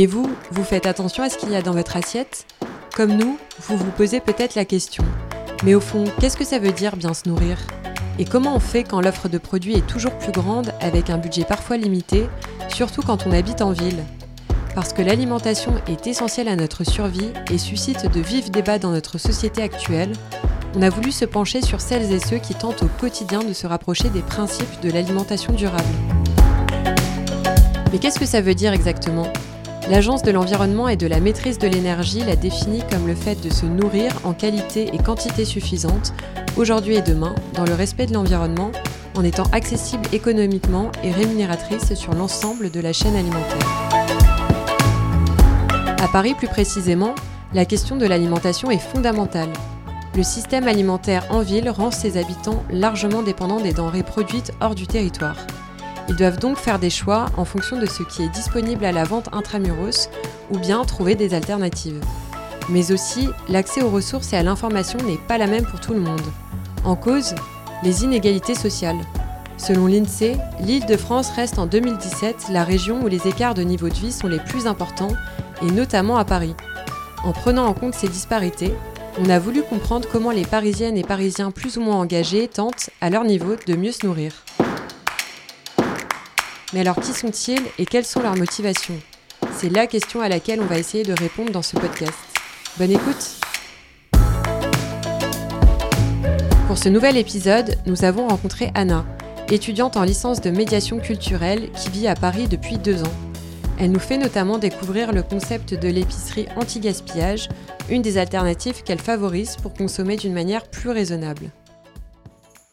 Et vous, vous faites attention à ce qu'il y a dans votre assiette Comme nous, vous vous posez peut-être la question. Mais au fond, qu'est-ce que ça veut dire bien se nourrir? Et comment on fait quand l'offre de produits est toujours plus grande avec un budget parfois limité, surtout quand on habite en ville? Parce que l'alimentation est essentielle à notre survie et suscite de vifs débats dans notre société actuelle, on a voulu se pencher sur celles et ceux qui tentent au quotidien de se rapprocher des principes de l'alimentation durable. Mais qu'est-ce que ça veut dire exactement? L'Agence de l'environnement et de la maîtrise de l'énergie l'a définit comme le fait de se nourrir en qualité et quantité suffisante, aujourd'hui et demain, dans le respect de l'environnement, en étant accessible économiquement et rémunératrice sur l'ensemble de la chaîne alimentaire. À Paris plus précisément, la question de l'alimentation est fondamentale. Le système alimentaire en ville rend ses habitants largement dépendants des denrées produites hors du territoire. Ils doivent donc faire des choix en fonction de ce qui est disponible à la vente intramuros ou bien trouver des alternatives. Mais aussi, l'accès aux ressources et à l'information n'est pas la même pour tout le monde. En cause, les inégalités sociales. Selon l'INSEE, l'île de France reste en 2017 la région où les écarts de niveau de vie sont les plus importants, et notamment à Paris. En prenant en compte ces disparités, on a voulu comprendre comment les Parisiennes et Parisiens plus ou moins engagés tentent, à leur niveau, de mieux se nourrir. Mais alors qui sont-ils et quelles sont leurs motivations? C'est la question à laquelle on va essayer de répondre dans ce podcast. Bonne écoute Pour ce nouvel épisode, nous avons rencontré Anna, étudiante en licence de médiation culturelle qui vit à Paris depuis deux ans. Elle nous fait notamment découvrir le concept de l'épicerie anti-gaspillage, une des alternatives qu'elle favorise pour consommer d'une manière plus raisonnable.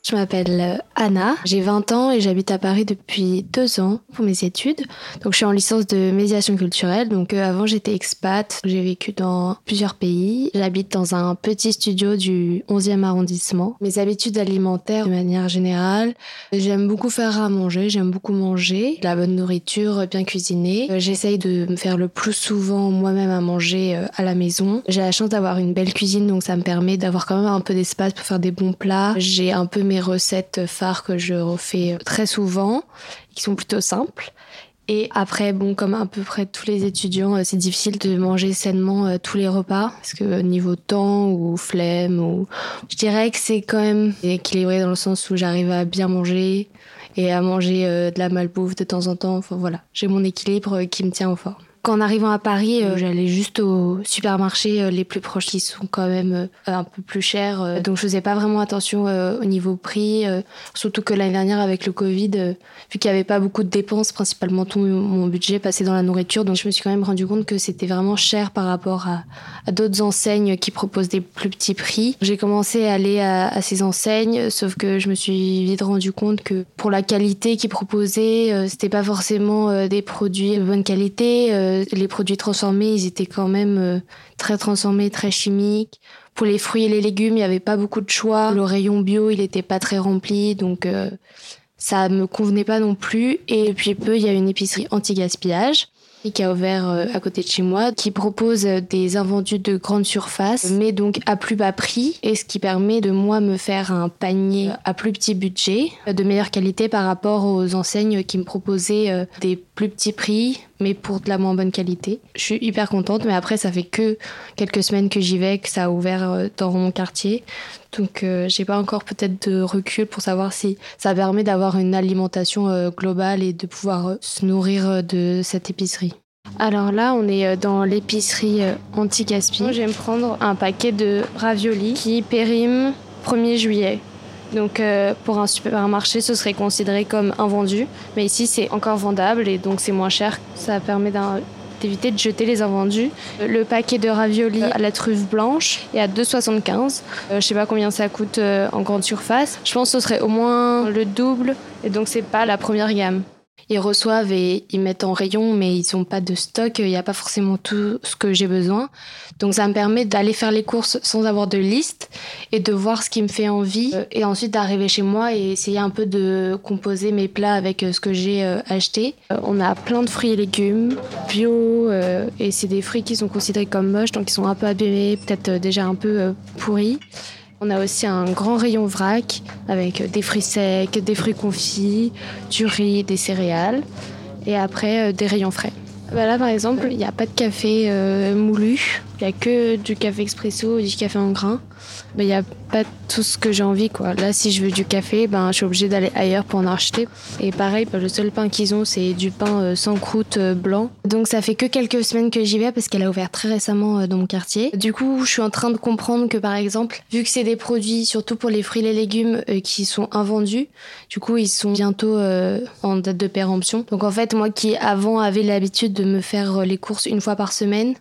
Je m'appelle euh, Anna, j'ai 20 ans et j'habite à Paris depuis deux ans pour mes études. Donc je suis en licence de médiation culturelle. Donc euh, avant j'étais expat, j'ai vécu dans plusieurs pays. J'habite dans un petit studio du 11e arrondissement. Mes habitudes alimentaires de manière générale, j'aime beaucoup faire à manger, j'aime beaucoup manger, de la bonne nourriture bien cuisinée. Euh, j'essaye de me faire le plus souvent moi-même à manger à la maison. J'ai la chance d'avoir une belle cuisine donc ça me permet d'avoir quand même un peu d'espace pour faire des bons plats. J'ai un peu mes recettes phares que je refais très souvent, qui sont plutôt simples. Et après, bon, comme à peu près tous les étudiants, euh, c'est difficile de manger sainement euh, tous les repas parce que niveau temps ou flemme, ou je dirais que c'est quand même équilibré dans le sens où j'arrive à bien manger et à manger euh, de la malbouffe de temps en temps. Enfin voilà, j'ai mon équilibre qui me tient au fort. En arrivant à Paris, euh, j'allais juste au supermarché euh, les plus proches qui sont quand même euh, un peu plus chers. donc je faisais pas vraiment attention au niveau prix. surtout que l'année dernière avec le Covid, vu qu'il y avait pas beaucoup de dépenses, principalement tout mon budget passait dans la nourriture. Donc je me suis quand même rendu compte que c'était vraiment cher par rapport à, d'autres enseignes qui proposent des plus petits prix. J'ai commencé à aller à, ces enseignes, sauf que je me suis vite rendu compte que pour la qualité qu'ils proposaient, c'était pas forcément des produits de bonne qualité les produits transformés, ils étaient quand même euh, très transformés, très chimiques. Pour les fruits et les légumes, il n'y avait pas beaucoup de choix. Le rayon bio, il n'était pas très rempli, donc euh, ça me convenait pas non plus. Et depuis peu, il y a une épicerie anti-gaspillage qui a ouvert euh, à côté de chez moi, qui propose des invendus de grande surface, mais donc à plus bas prix, et ce qui permet de moi me faire un panier à plus petit budget, de meilleure qualité par rapport aux enseignes qui me proposaient euh, des plus petits prix, mais pour de la moins bonne qualité. Je suis hyper contente, mais après ça fait que quelques semaines que j'y vais, que ça a ouvert euh, dans mon quartier. Donc j'ai pas encore peut-être de recul pour savoir si ça permet d'avoir une alimentation globale et de pouvoir se nourrir de cette épicerie. Alors là, on est euh, dans l'épicerie euh, anti-gaspi. Je vais me prendre un paquet de raviolis qui périment 1er juillet. Donc euh, pour un supermarché, ce serait considéré comme invendu. Mais ici, c'est encore vendable et donc c'est moins cher. Ça permet d'éviter de jeter les invendus. Le paquet de raviolis à la truffe blanche est à 2,75. Je je sais pas combien ça coûte en grande surface. Je pense que ce serait au moins le double et donc c'est pas la première gamme ils reçoivent et ils mettent en rayon, mais ils n'ont pas de stock. Il n'y a pas forcément tout ce que j'ai besoin. Donc ça me permet d'aller faire les courses sans avoir de liste et de voir ce qui me fait envie. Euh, et ensuite d'arriver chez moi et essayer un peu de composer mes plats avec euh, ce que j'ai euh, acheté. On a plein de fruits et légumes bio et c'est des fruits qui sont considérés comme moches, donc ils sont un peu abîmés, peut-être déjà un peu pourris. On a aussi un grand rayon vrac avec des fruits secs, des fruits confits, du riz, des céréales et après euh, des rayons frais. Là, par exemple, il n'y a pas de café moulu. Il n'y a que du café expresso, du café en grains. Il n'y a pas tout ce que j'ai envie. Quoi. Là, si je veux du café, ben, je suis obligée d'aller ailleurs pour en acheter. Et pareil, ben, le seul pain qu'ils ont, c'est du pain euh, sans croûte euh, blanc. Donc ça fait que quelques semaines que j'y vais parce qu'elle a ouvert très récemment euh, dans mon quartier. Du coup, je suis en train de comprendre que par exemple, vu que c'est des produits, surtout pour les fruits et les légumes, qui sont invendus, du coup, ils sont bientôt en date de péremption. Donc en fait, moi qui avant avais l'habitude de me faire les courses une fois par semaine,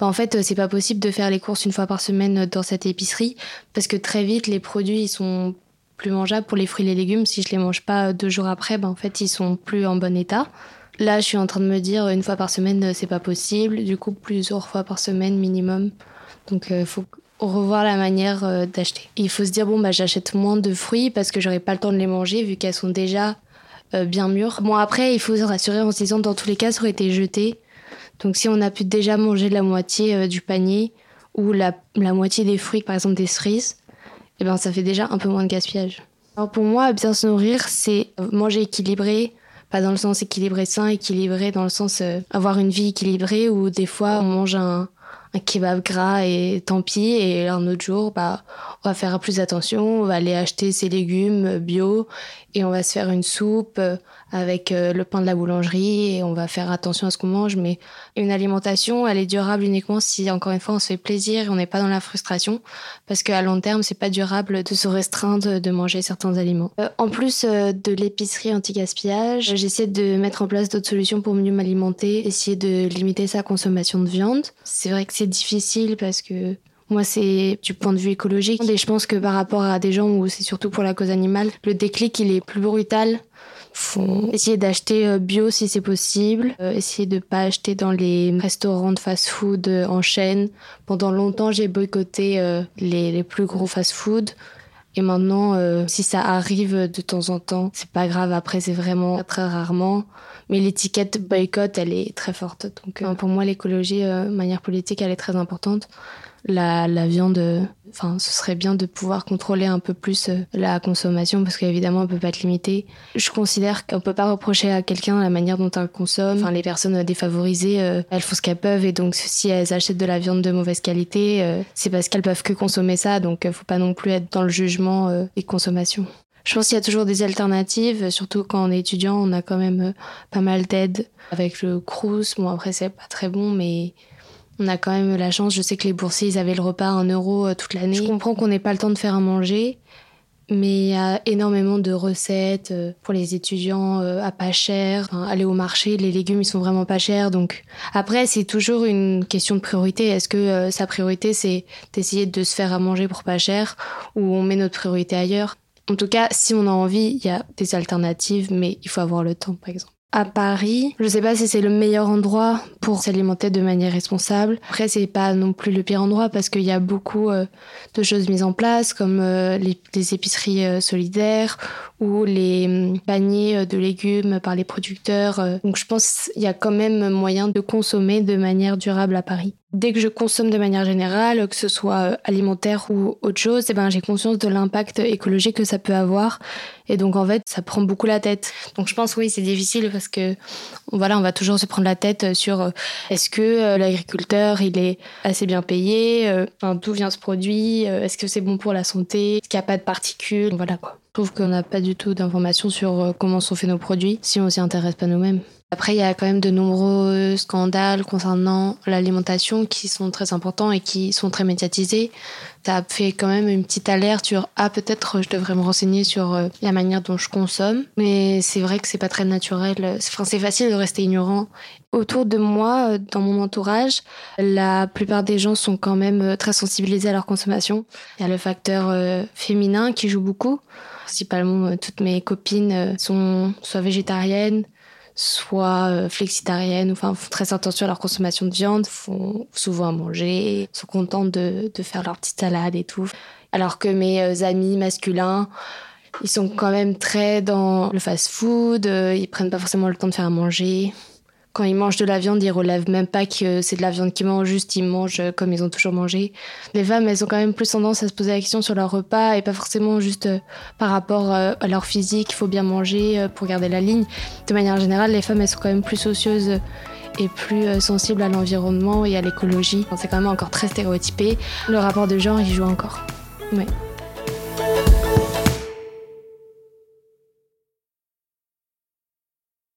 ben, en fait, c'est pas possible de faire les courses une fois par semaine dans cette épicerie parce que très vite les produits ils sont plus mangeables pour les fruits et les légumes. Si je les mange pas deux jours après, ben en fait ils sont plus en bon état. Là, je suis en train de me dire une fois par semaine c'est pas possible. Du coup, plusieurs fois par semaine minimum. Donc euh, faut revoir la manière euh, d'acheter. Il faut se dire bon bah j'achète moins de fruits parce que j'aurai pas le temps de les manger vu qu'elles sont déjà euh, bien mûres. Bon après il faut se rassurer en se disant dans tous les cas ça aurait été jeté. Donc si on a pu déjà manger la moitié du panier, ou la, moitié des fruits, par exemple des cerises, eh ben ça fait déjà un peu moins de gaspillage. Alors pour moi, bien se nourrir, c'est manger équilibré, pas dans le sens équilibré sain, équilibré dans le sens euh, avoir une vie équilibrée où des fois on mange un, un kebab gras et tant pis. Et un autre jour, bah, on va faire plus attention, on va aller acheter ses légumes bio et on va se faire une soupe euh, avec euh, le pain de la boulangerie et on va faire attention à ce qu'on mange. Mais une alimentation, elle est durable uniquement si, encore une fois, on se fait plaisir et on n'est pas dans la frustration. Parce qu'à long terme, c'est pas durable de se restreindre de manger certains aliments. Euh, en plus de l'épicerie anti-gaspillage, j'essaie de mettre en place d'autres solutions pour mieux m'alimenter, essayer de limiter sa consommation de viande. C'est vrai que difficile parce que moi, c'est du point de vue écologique. Et je pense que par rapport à des gens où c'est surtout pour la cause animale, le déclic, il est plus brutal. Essayer d'acheter euh, bio si c'est possible. Euh, essayer de pas acheter dans les restaurants de fast-food euh, en chaîne. Pendant longtemps, j'ai boycotté les, les, plus gros fast-food. Et maintenant, si ça arrive de temps en temps, c'est pas grave. Après, c'est vraiment très rarement. Mais l'étiquette boycott, elle est très forte. Donc, pour moi, l'écologie, de manière politique, elle est très importante la, la viande, enfin, ce serait bien de pouvoir contrôler un peu plus euh, la consommation parce qu'évidemment, on peut pas être limité. Je considère qu'on peut pas reprocher à quelqu'un la manière dont elle consomme. Enfin, les personnes défavorisées, euh, elles font ce qu'elles peuvent et donc si elles achètent de la viande de mauvaise qualité, euh, c'est parce qu'elles peuvent que consommer ça. Donc, faut pas non plus être dans le jugement et consommation. Je pense qu'il y a toujours des alternatives, surtout quand on est étudiant, on a quand même pas mal d'aide avec le Crous. Bon, après, c'est pas très bon, mais on a quand même la chance, je sais que les boursiers, ils avaient le repas à 1 euro euh, toute l'année. Je comprends qu'on n'ait pas le temps de faire à manger, mais il y a énormément de recettes euh, pour les étudiants euh, à pas cher. aller au marché, les légumes, ils sont vraiment pas chers. Donc après, c'est toujours une question de priorité. Est-ce que sa priorité, c'est d'essayer de se faire à manger pour pas cher ou on met notre priorité ailleurs? En tout cas, si on a envie, il y a des alternatives, mais il faut avoir le temps, par exemple à Paris. Je sais pas si c'est le meilleur endroit pour s'alimenter de manière responsable. Après, c'est pas non plus le pire endroit parce qu'il y a beaucoup euh, de choses mises en place comme euh, les, épiceries euh, solidaires ou les hum, paniers de légumes par les producteurs. Donc je pense qu'il y a quand même moyen de consommer de manière durable à Paris dès que je consomme de manière générale, que ce soit euh, alimentaire ou autre chose, eh ben, j'ai conscience de l'impact écologique que ça peut avoir. Et donc, en fait, ça prend beaucoup la tête. Donc, je pense, oui, c'est difficile parce que, voilà, on va toujours se prendre la tête sur euh, est-ce que euh, l'agriculteur, il est assez bien payé, d'où vient ce produit, est-ce que c'est bon pour la santé, est-ce qu'il n'y a pas de particules, voilà quoi. Je trouve qu'on n'a pas du tout d'informations sur comment sont faits nos produits si on s'y intéresse pas nous-mêmes. Après, il y a quand même de nombreux scandales concernant l'alimentation qui sont très importants et qui sont très médiatisés. Ça a fait quand même une petite alerte sur ah peut-être je devrais me renseigner sur euh, la manière dont je consomme. Mais c'est vrai que c'est pas très naturel. Enfin, c'est facile de rester ignorant. Autour de moi, euh, dans mon entourage, la plupart des gens sont quand même euh, très sensibilisés à leur consommation. Il y a le facteur féminin qui joue beaucoup. Principalement, toutes mes copines sont soit végétariennes, soit euh, flexitariennes, enfin font très attention à leur consommation de viande, font souvent à manger, sont contentes de, de faire leur petite salade et tout. Alors que mes euh, amis masculins, ils sont quand même très dans le fast-food, euh, ils prennent pas forcément le temps de faire à manger. Quand ils mangent de la viande, ils relèvent même pas que c'est de la viande qu'ils mangent, juste ils mangent comme ils ont toujours mangé. Les femmes, elles ont quand même plus tendance à se poser la question sur leur repas et pas forcément juste euh, par rapport euh, à leur physique, il faut bien manger euh, pour garder la ligne. De manière générale, les femmes, elles sont quand même plus soucieuses et plus sensibles à l'environnement et à l'écologie. C'est quand même encore très stéréotypé. Le rapport de genre, il joue encore. Ouais.